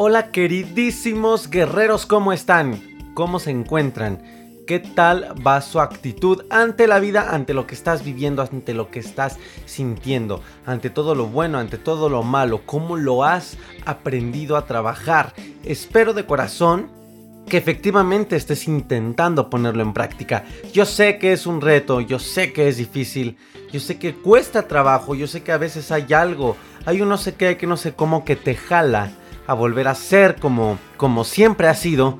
Hola queridísimos guerreros, ¿cómo están? ¿Cómo se encuentran? ¿Qué tal va su actitud ante la vida, ante lo que estás viviendo, ante lo que estás sintiendo, ante todo lo bueno, ante todo lo malo? ¿Cómo lo has aprendido a trabajar? Espero de corazón que efectivamente estés intentando ponerlo en práctica. Yo sé que es un reto, yo sé que es difícil, yo sé que cuesta trabajo, yo sé que a veces hay algo, hay un no sé qué, que no sé cómo que te jala a volver a ser como, como siempre ha sido.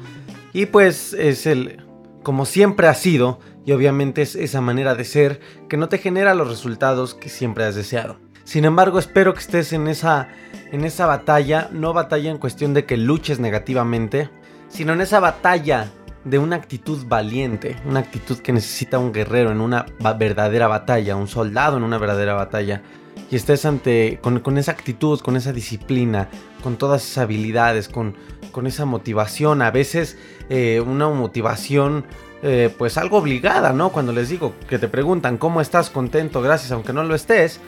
Y pues es el, como siempre ha sido, y obviamente es esa manera de ser que no te genera los resultados que siempre has deseado. Sin embargo, espero que estés en esa, en esa batalla, no batalla en cuestión de que luches negativamente, sino en esa batalla de una actitud valiente, una actitud que necesita un guerrero en una verdadera batalla, un soldado en una verdadera batalla. Y estés ante, con, esa actitud, con esa disciplina, con todas esas habilidades, con, con esa motivación. A veces eh, una motivación eh, pues algo obligada, ¿no? Cuando les digo que te preguntan cómo estás contento, gracias, aunque no lo estés,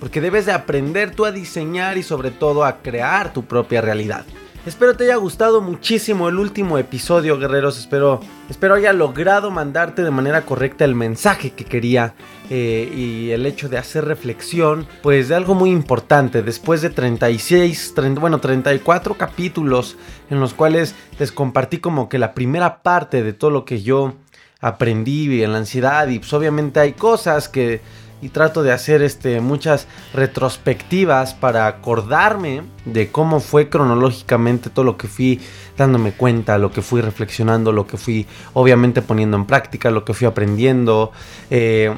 porque debes de aprender tú a diseñar y sobre todo a crear tu propia realidad. Espero te haya gustado muchísimo el último episodio, guerreros. Espero, espero haya logrado mandarte de manera correcta el mensaje que quería eh, y el hecho de hacer reflexión, pues de algo muy importante. Después de 36, bueno, 34 capítulos en los cuales les compartí como que la primera parte de todo lo que yo aprendí en la ansiedad y pues obviamente hay cosas que y trato de hacer este, muchas retrospectivas para acordarme de cómo fue cronológicamente todo lo que fui dándome cuenta, lo que fui reflexionando, lo que fui obviamente poniendo en práctica, lo que fui aprendiendo. Eh,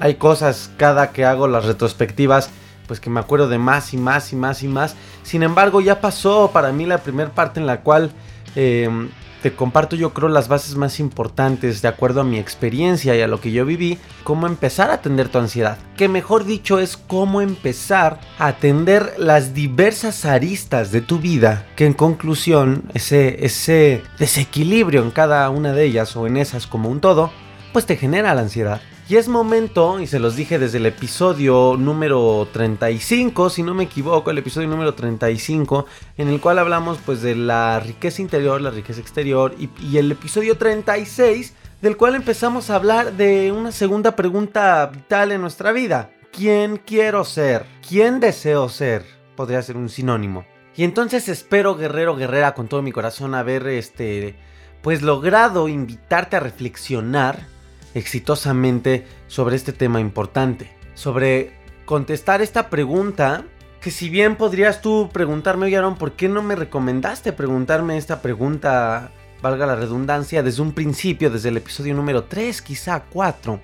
hay cosas cada que hago las retrospectivas pues que me acuerdo de más y más y más y más. Sin embargo, ya pasó para mí la primera parte en la cual eh, te comparto yo creo las bases más importantes de acuerdo a mi experiencia y a lo que yo viví, cómo empezar a atender tu ansiedad. Que mejor dicho es cómo empezar a atender las diversas aristas de tu vida, que en conclusión ese, ese desequilibrio en cada una de ellas o en esas como un todo, pues te genera la ansiedad. Y es momento, y se los dije desde el episodio número 35, si no me equivoco, el episodio número 35, en el cual hablamos pues de la riqueza interior, la riqueza exterior, y, el episodio 36, del cual empezamos a hablar de una segunda pregunta vital en nuestra vida. ¿Quién quiero ser? ¿Quién deseo ser? Podría ser un sinónimo. Y entonces espero, guerrero, guerrera, con todo mi corazón, haber este, pues logrado invitarte a reflexionar exitosamente sobre este tema importante. Sobre contestar esta pregunta, que si bien podrías tú preguntarme, oye Aaron, ¿por qué no me recomendaste preguntarme esta pregunta, valga la redundancia, desde un principio, desde el episodio número 3, quizá 4?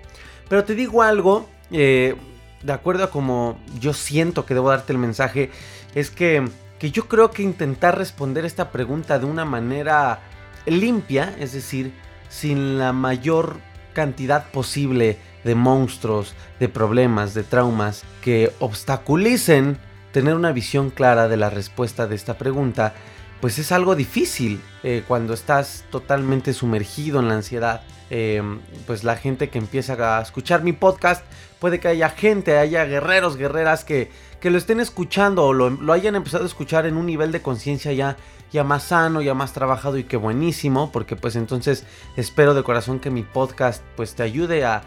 Pero te digo algo, eh, de acuerdo a como yo siento que debo darte el mensaje, es que, que yo creo que intentar responder esta pregunta de una manera limpia, es decir, sin la mayor cantidad posible de monstruos, de problemas, de traumas que obstaculicen tener una visión clara de la respuesta de esta pregunta, pues es algo difícil eh, cuando estás totalmente sumergido en la ansiedad. Em, pues la gente que empieza a escuchar mi podcast, puede que haya gente, haya guerreros, guerreras que, que lo estén escuchando o lo, lo hayan empezado a escuchar en un nivel de conciencia ya ya más sano, ya más trabajado y qué buenísimo, porque pues entonces espero de corazón que mi podcast pues te ayude a,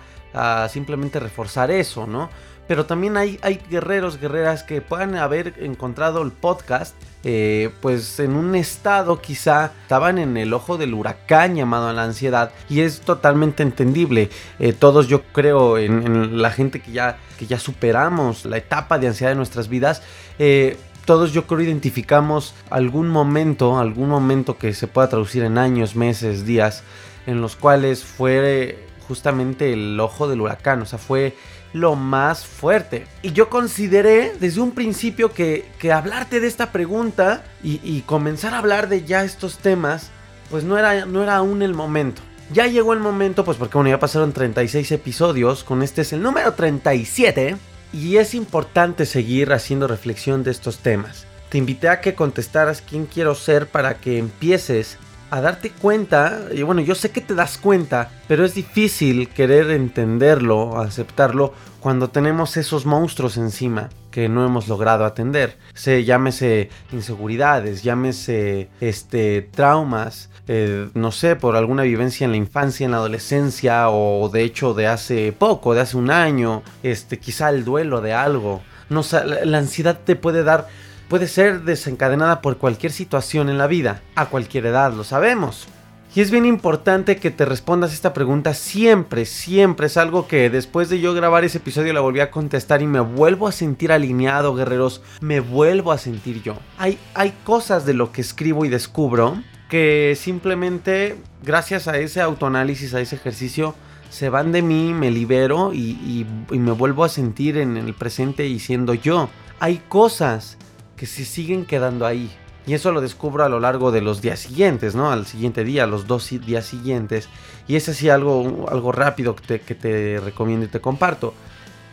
simplemente reforzar eso, ¿no? Pero también hay, guerreros, guerreras que puedan haber encontrado el podcast, eh, pues en un estado quizá estaban en el ojo del huracán llamado la ansiedad y es totalmente entendible. Eh, todos yo creo en, la gente que ya, que ya superamos la etapa de ansiedad de nuestras vidas. Eh, todos yo creo identificamos algún momento, algún momento que se pueda traducir en años, meses, días, en los cuales fue justamente el ojo del huracán, o sea, fue lo más fuerte. Y yo consideré desde un principio que, hablarte de esta pregunta y, comenzar a hablar de ya estos temas, pues no era, no era aún el momento. Ya llegó el momento, pues porque bueno, ya pasaron 36 episodios, con este es el número 37, y es importante seguir haciendo reflexión de estos temas. Te invité a que contestaras quién quiero ser para que empieces a darte cuenta, y bueno, yo sé que te das cuenta, pero es difícil querer entenderlo, aceptarlo, cuando tenemos esos monstruos encima que no hemos logrado atender. Se llámese inseguridades, llámese este traumas, eh, no sé, por alguna vivencia en la infancia, en la adolescencia, o de hecho de hace poco, de hace un año, este, quizá el duelo de algo. No, la ansiedad te puede dar puede ser desencadenada por cualquier situación en la vida, a cualquier edad, lo sabemos. Y es bien importante que te respondas esta pregunta siempre, siempre. Es algo que después de yo grabar ese episodio la volví a contestar y me vuelvo a sentir alineado, guerreros. Me vuelvo a sentir yo. Hay, hay cosas de lo que escribo y descubro que simplemente gracias a ese autoanálisis, a ese ejercicio, se van de mí, me libero y, y me vuelvo a sentir en el presente y siendo yo. Hay cosas que se siguen quedando ahí. Y eso lo descubro a lo largo de los días siguientes, ¿no? Al siguiente día, los dos días siguientes. Y es así algo, algo rápido que te, recomiendo y te comparto.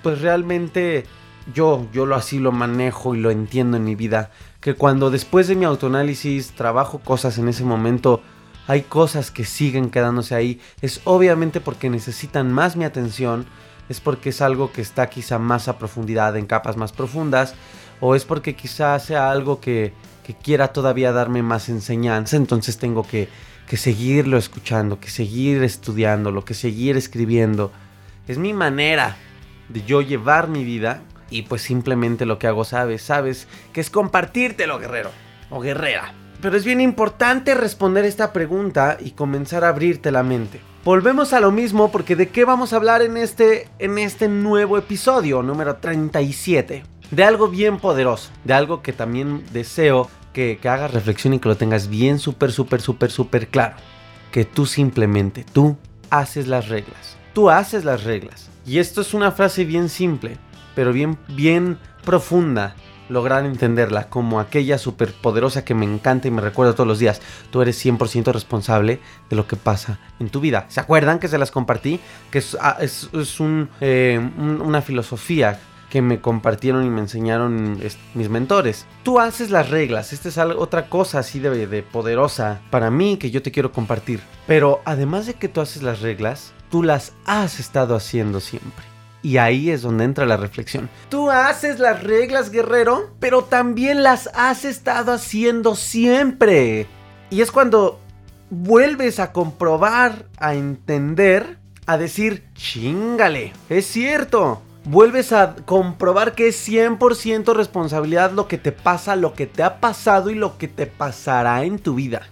Pues realmente yo, yo lo así lo manejo y lo entiendo en mi vida. Que cuando después de mi autoanálisis trabajo cosas en ese momento, hay cosas que siguen quedándose ahí. Es obviamente porque necesitan más mi atención. Es porque es algo que está quizá más a profundidad, en capas más profundas o es porque quizás sea algo que, quiera todavía darme más enseñanza, entonces tengo que, que seguirlo escuchando, que seguir estudiándolo, que seguir escribiendo. Es mi manera de yo llevar mi vida y pues simplemente lo que hago, sabes, sabes, que es compartírtelo, guerrero o guerrera. Pero es bien importante responder esta pregunta y comenzar a abrirte la mente. Volvemos a lo mismo porque de qué vamos a hablar en este, en este nuevo episodio número 37 de algo bien poderoso, de algo que también deseo que, hagas reflexión y que lo tengas bien súper, súper, súper, súper claro. Que tú simplemente, tú haces las reglas. Tú haces las reglas. Y esto es una frase bien simple, pero bien, bien profunda. Lograr entenderla como aquella poderosa que me encanta y me recuerda todos los días. Tú eres 100% responsable de lo que pasa en tu vida. ¿Se acuerdan que se las compartí? Que es, ah, eh, una filosofía que me compartieron y me enseñaron mis mentores. Tú haces las reglas, esta es otra cosa así de, poderosa para mí que yo te quiero compartir. Pero además de que tú haces las reglas, tú las has estado haciendo siempre. Y ahí es donde entra la reflexión. Tú haces las reglas, guerrero, pero también las has estado haciendo siempre. Y es cuando vuelves a comprobar, a entender, a decir, chingale, es cierto vuelves a comprobar que es 100% responsabilidad lo que te pasa, lo que te ha pasado y lo que te pasará en tu vida.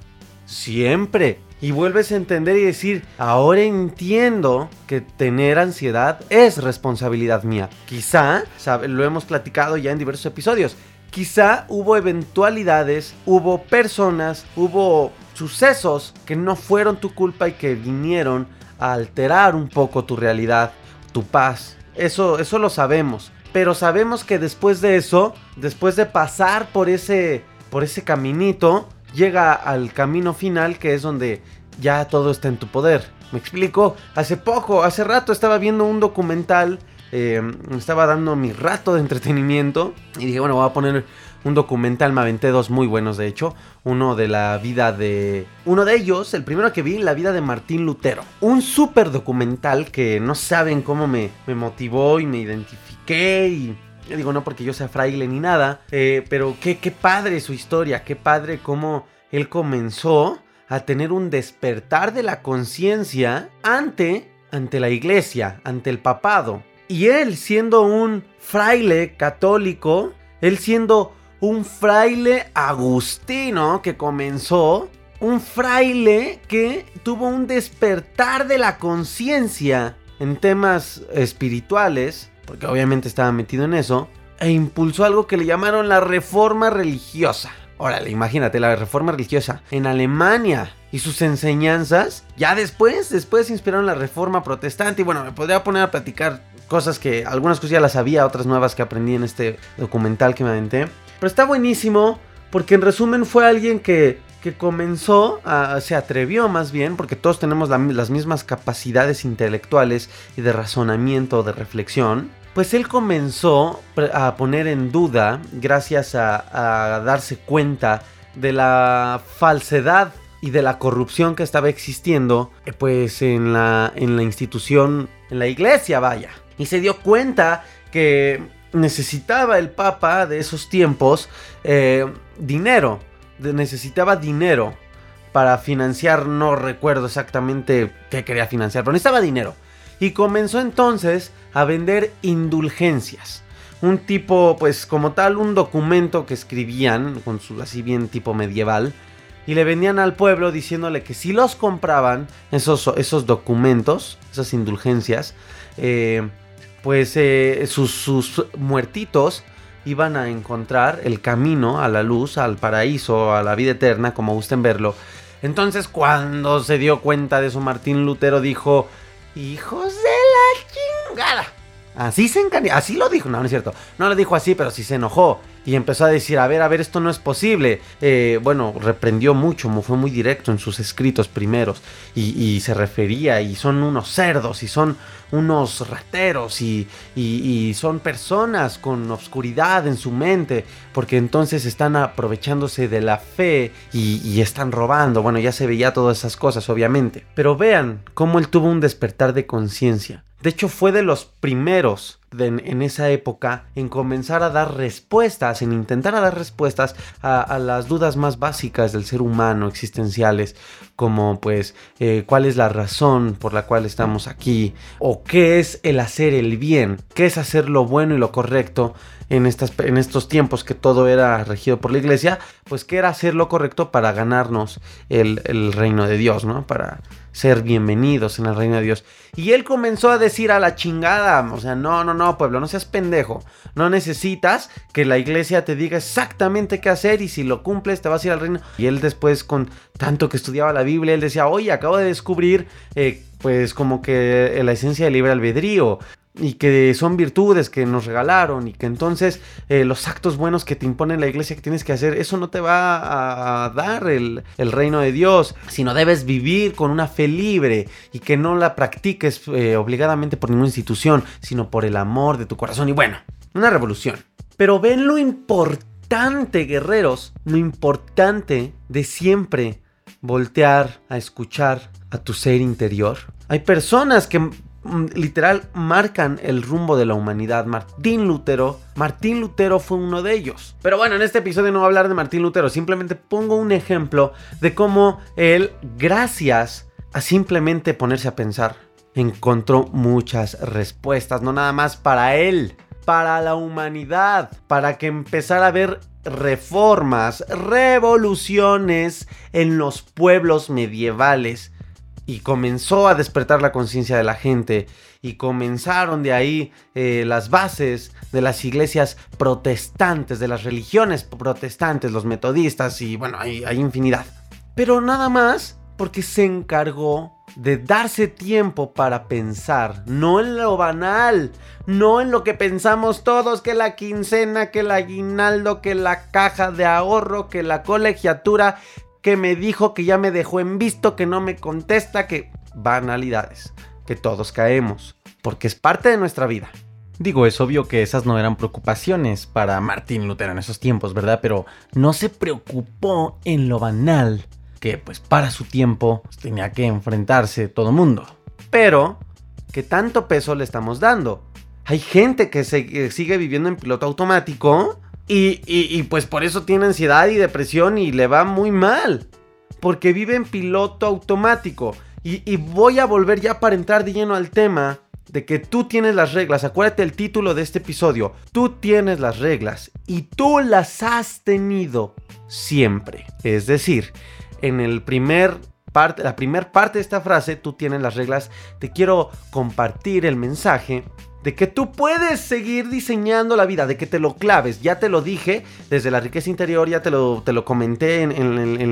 Siempre. Y vuelves a entender y decir, ahora entiendo que tener ansiedad es responsabilidad mía. Quizá, lo hemos platicado ya en diversos episodios, quizá hubo eventualidades, hubo personas, hubo sucesos que no fueron tu culpa y que vinieron a alterar un poco tu realidad, tu paz, eso, eso lo sabemos. Pero sabemos que después de eso, después de pasar por ese, por ese caminito, llega al camino final que es donde ya todo está en tu poder. ¿Me explico? Hace poco, hace rato estaba viendo un documental, eh, estaba dando mi rato de entretenimiento y dije, bueno, voy a poner un documental, me aventé dos muy buenos de hecho. Uno de la vida de... Uno de ellos, el primero que vi, la vida de Martín Lutero. Un súper documental que no saben cómo me, me motivó y me identifiqué y... Digo, no porque yo sea fraile ni nada, eh, pero qué, qué padre su historia, qué padre cómo él comenzó a tener un despertar de la conciencia ante, ante la iglesia, ante el papado Y él siendo un fraile católico, él siendo un fraile agustino que comenzó, un fraile que tuvo un despertar de la conciencia en temas espirituales, porque obviamente estaba metido en eso, e impulsó algo que le llamaron la reforma religiosa. Órale, imagínate, la reforma religiosa en Alemania y sus enseñanzas, ya después, después inspiraron la reforma protestante y bueno, me podría poner a platicar cosas que algunas cosas ya las sabía, otras nuevas que aprendí en este documental que me aventé. Pero está buenísimo porque en resumen fue alguien que, que comenzó, a, se atrevió más bien, porque todos tenemos las mismas capacidades intelectuales y de razonamiento, de reflexión pues él comenzó a poner en duda, gracias a, darse cuenta de la falsedad y de la corrupción que estaba existiendo, eh, pues en la, en la institución, en la iglesia, vaya. Y se dio cuenta que necesitaba el Papa de esos tiempos eh, dinero, necesitaba dinero para financiar, no recuerdo exactamente qué quería financiar, pero necesitaba dinero. Y comenzó entonces a vender indulgencias. Un tipo, pues como tal, un documento que escribían, con su así bien tipo medieval, y le vendían al pueblo diciéndole que si los compraban, esos, esos documentos, esas indulgencias, eh, pues eh, sus, sus muertitos iban a encontrar el camino a la luz, al paraíso, a la vida eterna, como gusten verlo. Entonces cuando se dio cuenta de eso, Martín Lutero dijo, hijos de la chingada. Así se así lo dijo, no, no es cierto, no lo dijo así, pero sí se enojó y empezó a decir, a ver, a ver, esto no es posible. Eh, bueno, reprendió mucho, fue muy directo en sus escritos primeros y, se refería y son unos cerdos y son unos rateros y, y, son personas con obscuridad en su mente porque entonces están aprovechándose de la fe y, están robando. Bueno, ya se veía todas esas cosas, obviamente. Pero vean cómo él tuvo un despertar de conciencia. De hecho, fue de los primeros en esa época en comenzar a dar respuestas, en intentar a dar respuestas a, las dudas más básicas del ser humano existenciales, como pues eh, cuál es la razón por la cual estamos aquí, o qué es el hacer el bien, qué es hacer lo bueno y lo correcto en, estas, en estos tiempos que todo era regido por la iglesia, pues qué era hacer lo correcto para ganarnos el, el reino de Dios, ¿no? Para ser bienvenidos en el reino de Dios. Y él comenzó a decir a la chingada, o sea, no, no, no, pueblo, no seas pendejo. No necesitas que la iglesia te diga exactamente qué hacer y si lo cumples te vas a ir al reino. Y él después, con tanto que estudiaba la Biblia, él decía, oye, acabo de descubrir, eh, pues como que la esencia del libre albedrío y que son virtudes que nos regalaron y que entonces eh, los actos buenos que te impone la iglesia que tienes que hacer, eso no te va a, dar el, reino de Dios, sino debes vivir con una fe libre y que no la practiques eh, obligadamente por ninguna institución, sino por el amor de tu corazón y bueno, una revolución. Pero ven lo importante, guerreros, lo importante de siempre voltear a escuchar a tu ser interior. Hay personas que literal marcan el rumbo de la humanidad. Martín Lutero, Martín Lutero fue uno de ellos. Pero bueno, en este episodio no voy a hablar de Martín Lutero, simplemente pongo un ejemplo de cómo él, gracias a simplemente ponerse a pensar, encontró muchas respuestas, no nada más para él, para la humanidad, para que empezara a haber reformas, revoluciones en los pueblos medievales y comenzó a despertar la conciencia de la gente y comenzaron de ahí eh, las bases de las iglesias protestantes, de las religiones protestantes, los metodistas y bueno, hay, hay infinidad. Pero nada más porque se encargó de darse tiempo para pensar, no en lo banal, no en lo que pensamos todos, que la quincena, que el aguinaldo, que la caja de ahorro, que la colegiatura, que me dijo que ya me dejó en visto, que no me contesta, que banalidades, que todos caemos, porque es parte de nuestra vida. Digo, es obvio que esas no eran preocupaciones para Martín Lutero en esos tiempos, ¿verdad? Pero no se preocupó en lo banal, que pues para su tiempo tenía que enfrentarse todo mundo. Pero, ¿qué tanto peso le estamos dando? Hay gente que, se, sigue viviendo en piloto automático y, pues por eso tiene ansiedad y depresión y le va muy mal. Porque vive en piloto automático. Y, y voy a volver ya para entrar de lleno al tema de que tú tienes las reglas. Acuérdate el título de este episodio. Tú tienes las reglas y tú las has tenido siempre. Es decir, en el primer parte, la primera parte de esta frase, tú tienes las reglas. Te quiero compartir el mensaje de que tú puedes seguir diseñando la vida, de que te lo claves. Ya te lo dije desde la riqueza interior, ya te lo, te lo comenté en,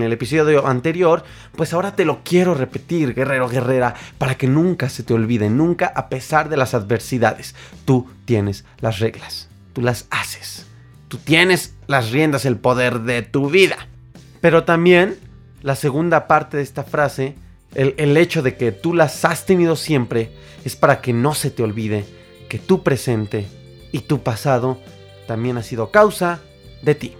el episodio anterior, pues ahora te lo quiero repetir, guerrero, guerrera, para que nunca se te olvide, nunca a pesar de las adversidades, tú tienes las reglas, tú las haces, tú tienes las riendas, el poder de tu vida. Pero también la segunda parte de esta frase, el, el hecho de que tú las has tenido siempre, es para que no se te olvide que tu presente y tu pasado también ha sido causa de ti,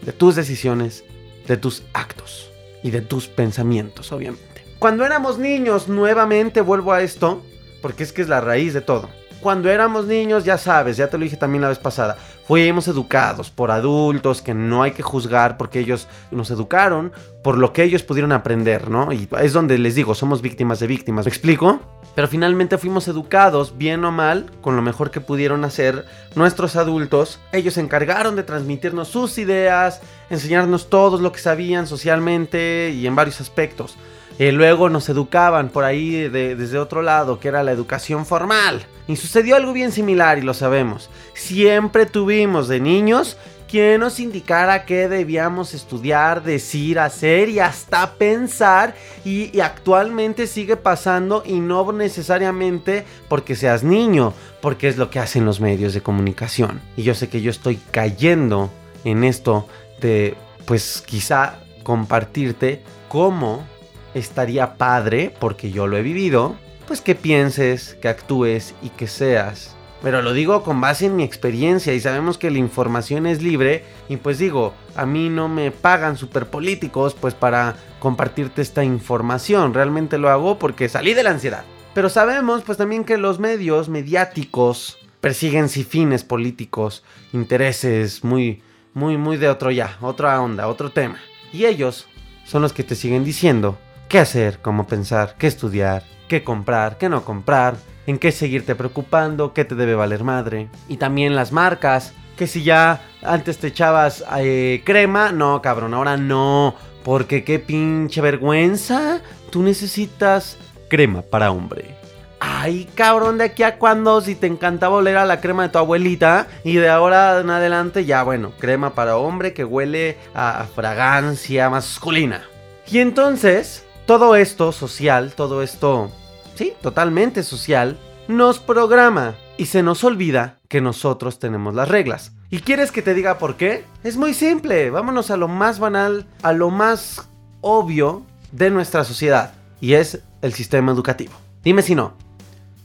de tus decisiones, de tus actos y de tus pensamientos, obviamente. Cuando éramos niños, nuevamente vuelvo a esto, porque es que es la raíz de todo. Cuando éramos niños, ya sabes, ya te lo dije también la vez pasada, fuimos educados por adultos que no hay que juzgar porque ellos nos educaron por lo que ellos pudieron aprender, ¿no? Y es donde les digo, somos víctimas de víctimas. ¿Me explico? Pero finalmente fuimos educados, bien o mal, con lo mejor que pudieron hacer nuestros adultos. Ellos se encargaron de transmitirnos sus ideas, enseñarnos todo lo que sabían socialmente y en varios aspectos. Y luego nos educaban por ahí desde otro lado, que era la educación formal. Y sucedió algo bien similar y lo sabemos. Siempre tuvimos de niños quien nos indicara qué debíamos estudiar, decir, hacer y hasta pensar. Y, actualmente sigue pasando y no necesariamente porque seas niño, porque es lo que hacen los medios de comunicación. Y yo sé que yo estoy cayendo en esto de, pues quizá compartirte cómo estaría padre, porque yo lo he vivido, pues que pienses, que actúes y que seas pero lo digo con base en mi experiencia y sabemos que la información es libre. Y pues digo, a mí no me pagan super políticos pues para compartirte esta información. Realmente lo hago porque salí de la ansiedad. Pero sabemos pues también que los medios mediáticos persiguen si fines políticos, intereses muy, muy, muy de otro ya, otra onda, otro tema. Y ellos son los que te siguen diciendo qué hacer, cómo pensar, qué estudiar, qué comprar, qué no comprar, en qué seguirte preocupando, qué te debe valer madre. Y también las marcas, que si ya antes te echabas eh, crema, no, cabrón, ahora no, porque qué pinche vergüenza, tú necesitas crema para hombre. Ay, cabrón, de aquí a cuando si te encantaba oler a la crema de tu abuelita y de ahora en adelante ya, bueno, crema para hombre que huele a fragancia masculina. Y entonces, todo esto social, todo esto sí, totalmente social, nos programa y se nos olvida que nosotros tenemos las reglas. ¿Y quieres que te diga por qué? Es muy simple, vámonos a lo más banal, a lo más obvio de nuestra sociedad, y es el sistema educativo. Dime si no.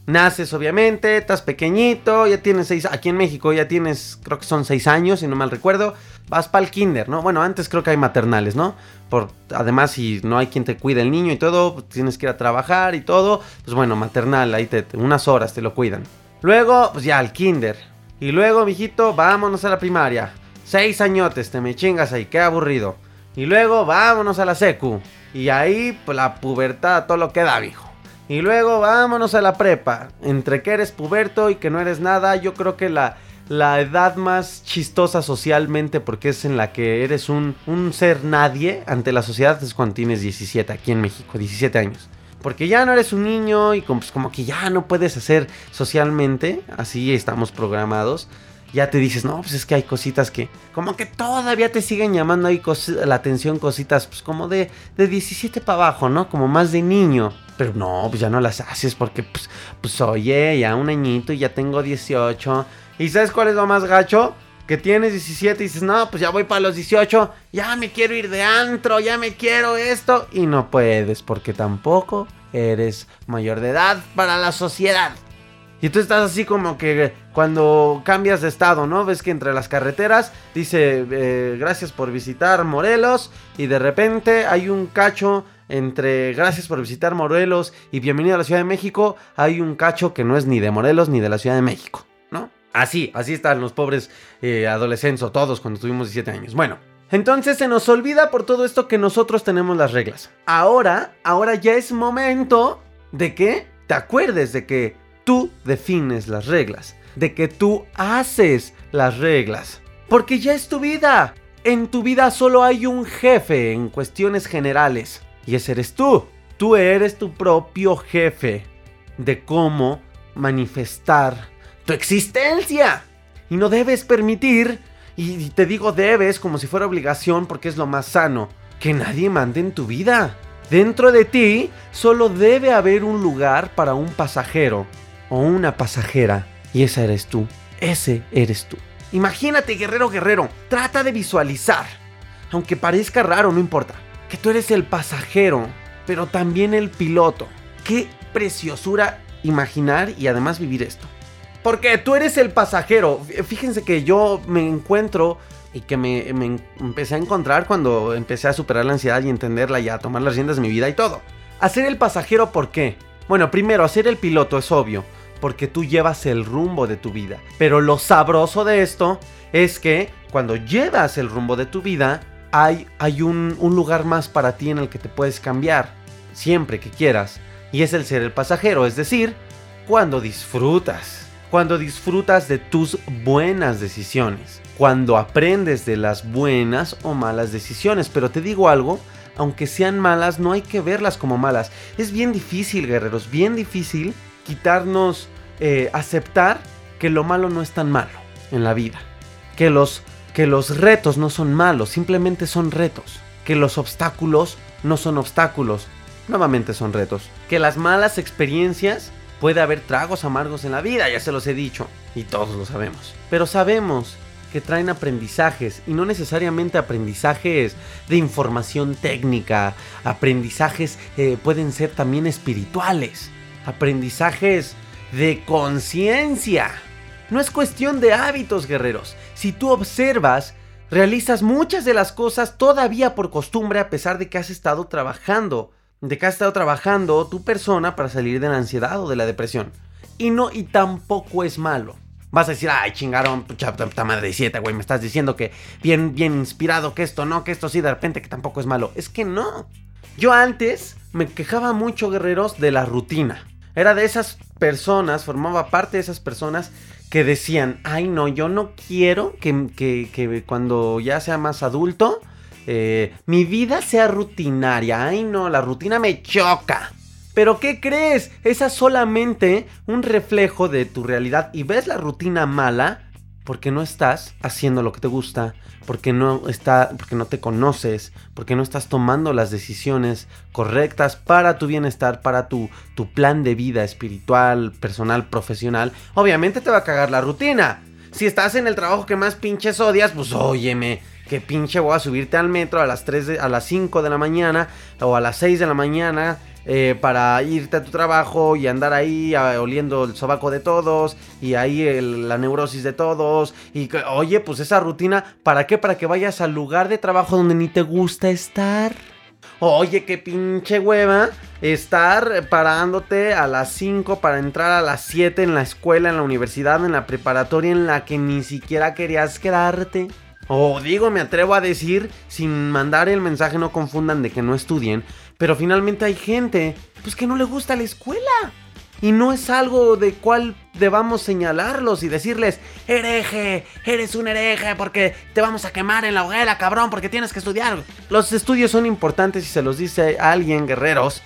Naces obviamente, estás pequeñito, ya tienes seis, aquí en México ya tienes, creo que son seis años, si no mal recuerdo, vas para el kinder, ¿no? Bueno, antes creo que hay maternales, ¿no? Por, además, si no hay quien te cuide el niño y todo, tienes que ir a trabajar y todo, pues bueno, maternal, ahí te, unas horas te lo cuidan. Luego, pues ya al kinder. Y luego, mijito, vámonos a la primaria. Seis añotes, te me chingas ahí, qué aburrido. Y luego, vámonos a la secu. Y ahí, pues la pubertad, todo lo que da, viejo. Y luego vámonos a la prepa. Entre que eres puberto y que no eres nada, yo creo que la, la edad más chistosa socialmente, porque es en la que eres un, un ser nadie ante la sociedad, es cuando tienes 17 aquí en México, 17 años. Porque ya no eres un niño y como, pues como que ya no puedes hacer socialmente, así estamos programados ya te dices, no, pues es que hay cositas que como que todavía te siguen llamando ahí la atención, cositas pues como de, de 17 para abajo, ¿no? Como más de niño. Pero no, pues ya no las haces porque pues, pues oye, ya un añito y ya tengo 18. ¿Y sabes cuál es lo más gacho? Que tienes 17 y dices, no, pues ya voy para los 18, ya me quiero ir de antro, ya me quiero esto. Y no puedes porque tampoco eres mayor de edad para la sociedad. Y tú estás así como que cuando cambias de estado, ¿no? Ves que entre las carreteras dice eh, gracias por visitar Morelos y de repente hay un cacho entre gracias por visitar Morelos y bienvenido a la Ciudad de México. Hay un cacho que no es ni de Morelos ni de la Ciudad de México, ¿no? Así, así están los pobres eh, adolescentes o todos cuando tuvimos 17 años. Bueno, entonces se nos olvida por todo esto que nosotros tenemos las reglas. Ahora, ahora ya es momento de que te acuerdes de que tú defines las reglas, de que tú haces las reglas. Porque ya es tu vida. En tu vida solo hay un jefe en cuestiones generales. Y ese eres tú. Tú eres tu propio jefe de cómo manifestar tu existencia. Y no debes permitir, y te digo debes como si fuera obligación porque es lo más sano, que nadie mande en tu vida. Dentro de ti solo debe haber un lugar para un pasajero o una pasajera. Y esa eres tú. Ese eres tú. Imagínate, guerrero, guerrero. Trata de visualizar. Aunque parezca raro, no importa. Que tú eres el pasajero, pero también el piloto. Qué preciosura imaginar y además vivir esto. Porque tú eres el pasajero. Fíjense que yo me encuentro y que me, empecé a encontrar cuando empecé a superar la ansiedad y entenderla y a tomar las riendas de mi vida y todo. Hacer el pasajero, ¿por qué? Bueno, primero, hacer el piloto es obvio, porque tú llevas el rumbo de tu vida. Pero lo sabroso de esto es que cuando llevas el rumbo de tu vida, hay, hay un, un lugar más para ti en el que te puedes cambiar, siempre que quieras. Y es el ser el pasajero, es decir, cuando disfrutas cuando disfrutas de tus buenas decisiones, cuando aprendes de las buenas o malas decisiones. Pero te digo algo, aunque sean malas, no hay que verlas como malas. Es bien difícil, guerreros, bien difícil quitarnos, eh, aceptar que lo malo no es tan malo en la vida. Que los, que los retos no son malos, simplemente son retos. Que los obstáculos no son obstáculos, nuevamente son retos. Que las malas experiencias Puede haber tragos amargos en la vida, ya se los he dicho, y todos lo sabemos. Pero sabemos que traen aprendizajes y no necesariamente aprendizajes de información técnica, aprendizajes eh, pueden ser también espirituales, aprendizajes de conciencia. No es cuestión de hábitos, guerreros. Si tú observas, realizas muchas de las cosas todavía por costumbre a pesar de que has estado trabajando de que has estado trabajando tu persona para salir de la ansiedad o de la depresión. Y no, y tampoco es malo. Vas a decir, ay, chingaron, puta, puta madre de siete, güey, me estás diciendo que bien, bien inspirado, que esto no, que esto sí, de repente que tampoco es malo. Es que no. Yo antes me quejaba mucho, guerreros, de la rutina. Era de esas personas, formaba parte de esas personas que decían, ay, no, yo no quiero que, que, cuando ya sea más adulto, eh, mi vida sea rutinaria. Ay no, la rutina me choca. Pero ¿qué crees? Esa es solamente un reflejo de tu realidad y ves la rutina mala porque no estás haciendo lo que te gusta, porque no está, porque no te conoces, porque no estás tomando las decisiones correctas para tu bienestar, para tu, tu plan de vida espiritual, personal, profesional. Obviamente te va a cagar la rutina. Si estás en el trabajo que más pinches odias, pues óyeme, que pinche voy a subirte al metro a las 3 a las 5 de la mañana o a las 6 de la mañana eh, para irte a tu trabajo y andar ahí oliendo el sobaco de todos y ahí la neurosis de todos. Y oye pues esa rutina para qué para que vayas al lugar de trabajo donde ni te gusta estar. Oye, qué pinche hueva estar parándote a las 5 para entrar a las 7 en la escuela, en la universidad, en la preparatoria en la que ni siquiera querías quedarte. O digo, me atrevo a decir, sin mandar el mensaje, no confundan de que no estudien, pero finalmente hay gente, pues que no le gusta la escuela. Y no es algo de cual debamos señalarlos y decirles, hereje, eres un hereje porque te vamos a quemar en la hoguera, cabrón, porque tienes que estudiar. Los estudios son importantes y se los dice a alguien, guerreros,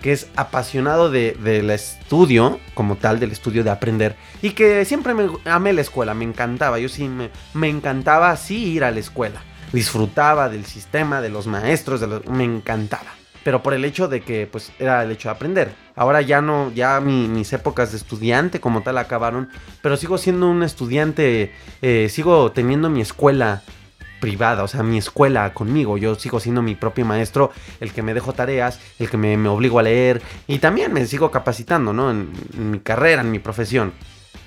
que es apasionado del estudio, como tal, del estudio de aprender, y que siempre me amé la escuela, me encantaba, yo sí me, me encantaba así ir a la escuela, disfrutaba del sistema, de los maestros, de me encantaba. Pero por el hecho de que, pues, era el hecho de aprender. Ahora ya no, ya mis épocas de estudiante como tal acabaron. Pero sigo siendo un estudiante, eh, sigo teniendo mi escuela privada, o sea, mi escuela conmigo. Yo sigo siendo mi propio maestro, el que me dejo tareas, el que me, obligo a leer y también me sigo capacitando, ¿no? En, mi carrera, en mi profesión.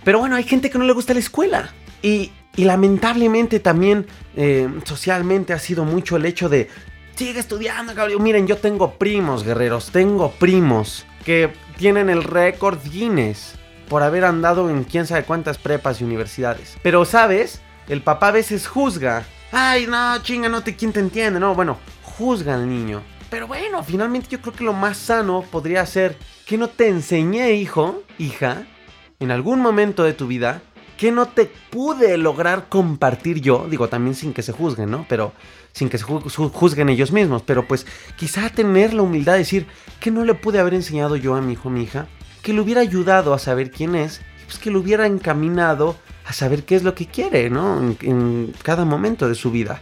Pero bueno, hay gente que no le gusta la escuela. Y, lamentablemente también eh, socialmente ha sido mucho el hecho de, sigue estudiando, cabrón. Miren, yo tengo primos, guerreros, tengo primos que tienen el récord Guinness por haber andado en quién sabe cuántas prepas y universidades. Pero, ¿sabes? El papá a veces juzga Ay, no, chinga, no te, ¿quién te entiende? No, bueno, juzga al niño. Pero bueno, finalmente yo creo que lo más sano podría ser que no te enseñé, hijo, hija, en algún momento de tu vida que no te pude lograr compartir yo, digo también sin que se juzguen, ¿no? Pero sin que se juzguen ellos mismos, pero pues quizá tener la humildad de decir que no le pude haber enseñado yo a mi hijo mi hija, que le hubiera ayudado a saber quién es, pues que lo hubiera encaminado a saber qué es lo que quiere, ¿no? En, cada momento de su vida.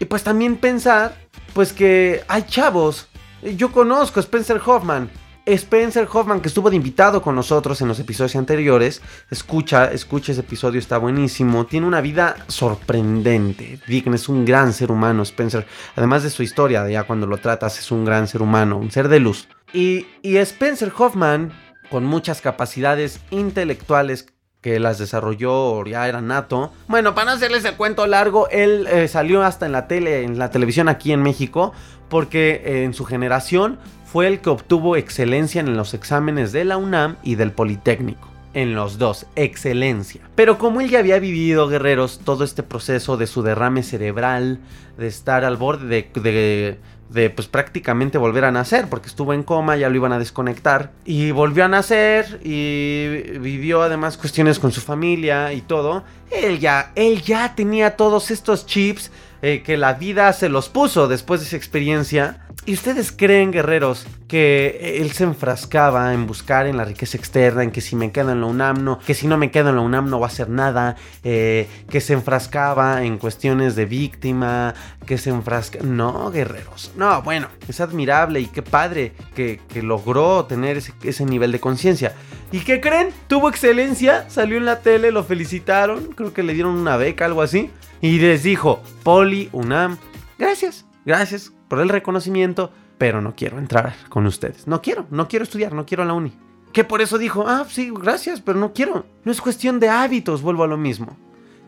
Y pues también pensar, pues que hay chavos. Yo conozco a Spencer Hoffman Spencer Hoffman, que estuvo de invitado con nosotros en los episodios anteriores, escucha, escucha ese episodio, está buenísimo. Tiene una vida sorprendente. Dick es un gran ser humano, Spencer. Además de su historia, ya cuando lo tratas, es un gran ser humano, un ser de luz. Y, Spencer Hoffman, con muchas capacidades intelectuales que las desarrolló, ya era nato. Bueno, para no hacerles el cuento largo, él eh, salió hasta en la tele, en la televisión aquí en México, porque eh, en su generación fue el que obtuvo excelencia en los exámenes de la UNAM y del Politécnico. En los dos, excelencia. Pero como él ya había vivido, guerreros, todo este proceso de su derrame cerebral, de estar al borde de, de, pues prácticamente volver a nacer, porque estuvo en coma, ya lo iban a desconectar, y volvió a nacer y vivió además cuestiones con su familia y todo. Él ya, él ya tenía todos estos chips eh, que la vida se los puso después de esa experiencia. ¿Y ustedes creen, guerreros, que él se enfrascaba en buscar en la riqueza externa, en que si me quedo en la UNAM no, que si no me quedo en la UNAM no va a hacer nada, eh, que se enfrascaba en cuestiones de víctima, que se enfrasca... No, guerreros, no, bueno, es admirable y qué padre que, logró tener ese, ese nivel de conciencia. ¿Y qué creen? Tuvo excelencia, salió en la tele, lo felicitaron, creo que le dieron una beca, algo así y les dijo, Poli, UNAM, gracias, gracias por el reconocimiento, pero no quiero entrar con ustedes. No quiero, no quiero estudiar, no quiero la uni. Que por eso dijo, ah, sí, gracias, pero no quiero. No es cuestión de hábitos, vuelvo a lo mismo.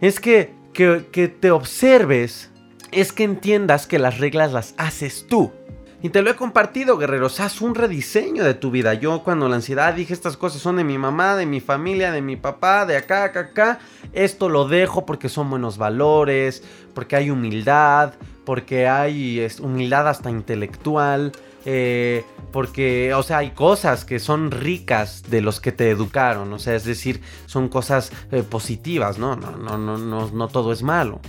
Es que, que, que te observes, es que entiendas que las reglas las haces tú. Y te lo he compartido, guerreros. Haz un rediseño de tu vida. Yo cuando la ansiedad dije estas cosas son de mi mamá, de mi familia, de mi papá, de acá, acá, acá. Esto lo dejo porque son buenos valores, porque hay humildad, porque hay humildad hasta intelectual. Eh, porque, o sea, hay cosas que son ricas de los que te educaron, o sea, es decir, son cosas eh, positivas, ¿no? No, no, no, no, no todo es malo.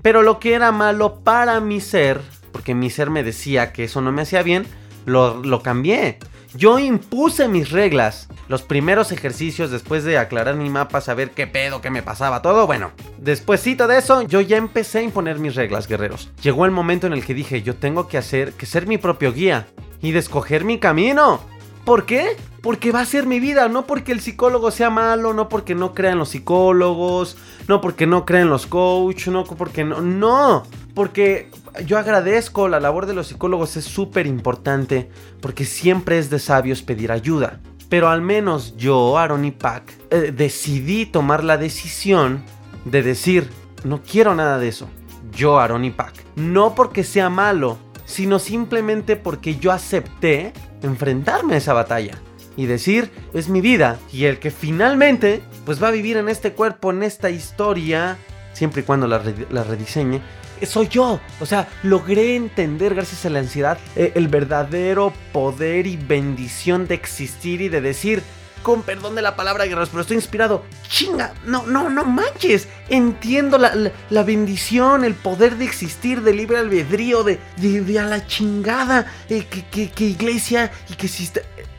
Pero lo que era malo para mi ser porque mi ser me decía que eso no me hacía bien, lo, lo cambié. Yo impuse mis reglas. Los primeros ejercicios después de aclarar mi mapa, saber qué pedo, qué me pasaba, todo, bueno. Despuésito de eso, yo ya empecé a imponer mis reglas, guerreros. Llegó el momento en el que dije, yo tengo que hacer, que ser mi propio guía y de escoger mi camino. ¿Por qué? Porque va a ser mi vida, no porque el psicólogo sea malo, no porque no crean los psicólogos, no porque no crean los coaches, no porque no, no, porque yo agradezco la labor de los psicólogos, es súper importante, porque siempre es de sabios pedir ayuda. Pero al menos yo, Aaron y Pac, eh, decidí tomar la decisión de decir, no quiero nada de eso. Yo, Aaron y Pac. No porque sea malo, sino simplemente porque yo acepté enfrentarme a esa batalla y decir, es mi vida. Y el que finalmente, pues va a vivir en este cuerpo, en esta historia, siempre y cuando la, rediseñe, soy yo. O sea, logré entender gracias a la ansiedad eh, el verdadero poder y bendición de existir y de decir, con perdón de la palabra, guerreros, pero estoy inspirado. Chinga, no, no, no manches. Entiendo la, bendición, el poder de existir, de libre albedrío, de, de, a la chingada. Eh, que, que, iglesia y que si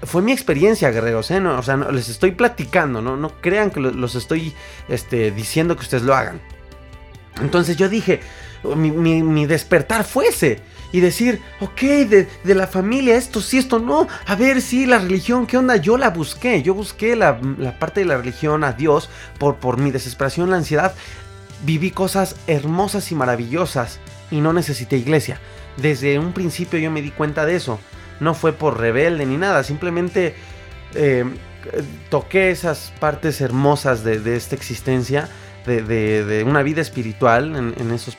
fue mi experiencia, guerreros, ¿eh? o sea, no, les estoy platicando, ¿no? No crean que los estoy este, diciendo que ustedes lo hagan. Entonces yo dije, mi, mi despertar fuese y decir, ok, de, la familia, esto sí, esto no. A ver, sí, la religión, ¿qué onda? Yo la busqué, yo busqué la, parte de la religión a Dios por, por mi desesperación, la ansiedad. Viví cosas hermosas y maravillosas y no necesité iglesia. Desde un principio yo me di cuenta de eso. No fue por rebelde ni nada, simplemente eh, toqué esas partes hermosas de, esta existencia, de, una vida espiritual en, en esos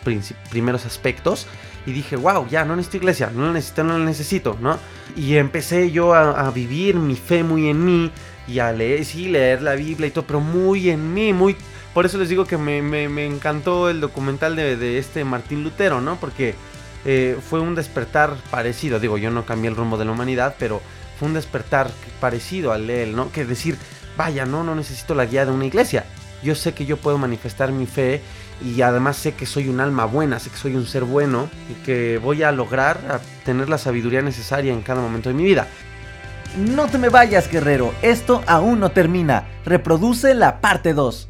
primeros aspectos y dije, wow, ya no necesito iglesia, no la necesito, no la necesito, ¿no? Y empecé yo a, vivir mi fe muy en mí y a leer, sí, leer la Biblia y todo, pero muy en mí, muy... Por eso les digo que me, me, encantó el documental de, de, este Martín Lutero, ¿no? Porque eh, fue un despertar parecido, digo, yo no cambié el rumbo de la humanidad, pero fue un despertar parecido al de él, ¿no? Que decir, vaya, no, no necesito la guía de una iglesia. Yo sé que yo puedo manifestar mi fe y además sé que soy un alma buena, sé que soy un ser bueno y que voy a lograr tener la sabiduría necesaria en cada momento de mi vida. No te me vayas, guerrero, esto aún no termina. Reproduce la parte 2.